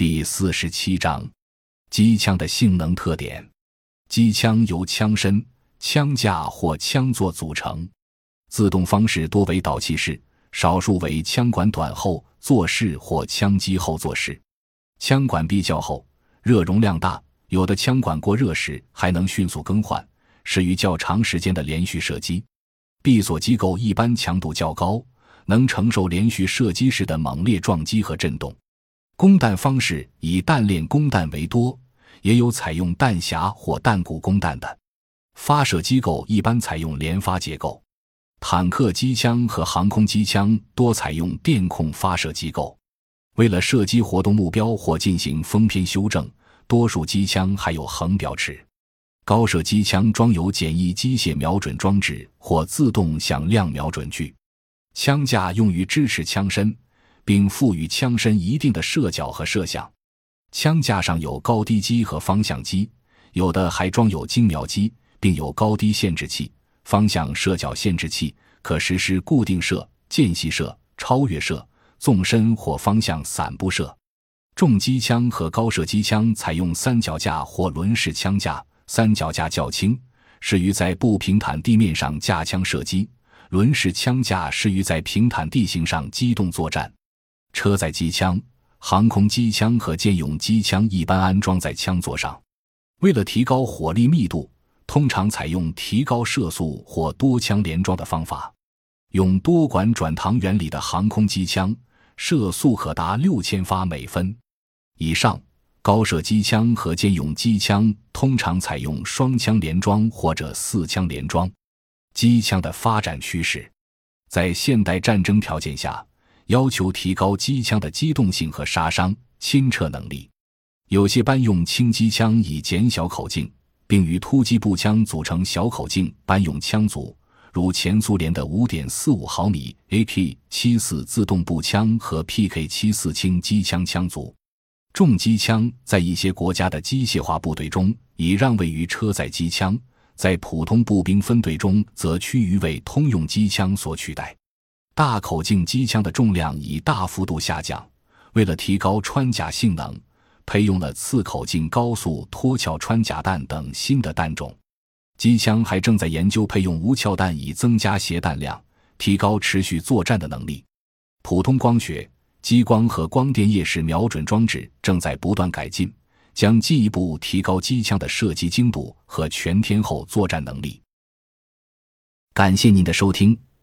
第四十七章，机枪的性能特点。机枪由枪身、枪架或枪座组成，自动方式多为导气式，少数为枪管短后座式或枪机后座式。枪管壁较厚，热容量大，有的枪管过热时还能迅速更换，适于较长时间的连续射击。闭锁机构一般强度较高，能承受连续射击时的猛烈撞击和震动。供弹方式以弹链供弹为多，也有采用弹匣或弹鼓供弹的。发射机构一般采用连发结构，坦克机枪和航空机枪多采用电控发射机构。为了射击活动目标或进行封偏修正，多数机枪还有横表尺。高射机枪装有简易机械瞄准装置或自动响亮瞄准具，枪架用于支持枪身。并赋予枪身一定的射角和射向。枪架上有高低机和方向机，有的还装有精瞄机，并有高低限制器、方向射角限制器，可实施固定射、间隙射、超越射、纵深或方向散布射。重机枪和高射机枪采用三脚架或轮式枪架，三脚架较轻，适于在不平坦地面上架枪射击；轮式枪架适于在平坦地形上机动作战。车载机枪、航空机枪和舰用机枪一般安装在枪座上。为了提高火力密度，通常采用提高射速或多枪连装的方法。用多管转膛原理的航空机枪，射速可达六千发每分以上。高射机枪和舰用机枪通常采用双枪连装或者四枪连装。机枪的发展趋势，在现代战争条件下。要求提高机枪的机动性和杀伤、清撤能力。有些班用轻机枪以减小口径，并与突击步枪组成小口径班用枪组，如前苏联的5.45毫米 AK-74 自动步枪和 PK-74 轻机枪枪组。重机枪在一些国家的机械化部队中已让位于车载机枪，在普通步兵分队中则趋于为通用机枪所取代。大口径机枪的重量已大幅度下降，为了提高穿甲性能，配用了次口径高速脱壳穿甲弹等新的弹种。机枪还正在研究配用无壳弹，以增加携弹量，提高持续作战的能力。普通光学、激光和光电夜视瞄准装置正在不断改进，将进一步提高机枪的射击精度和全天候作战能力。感谢您的收听。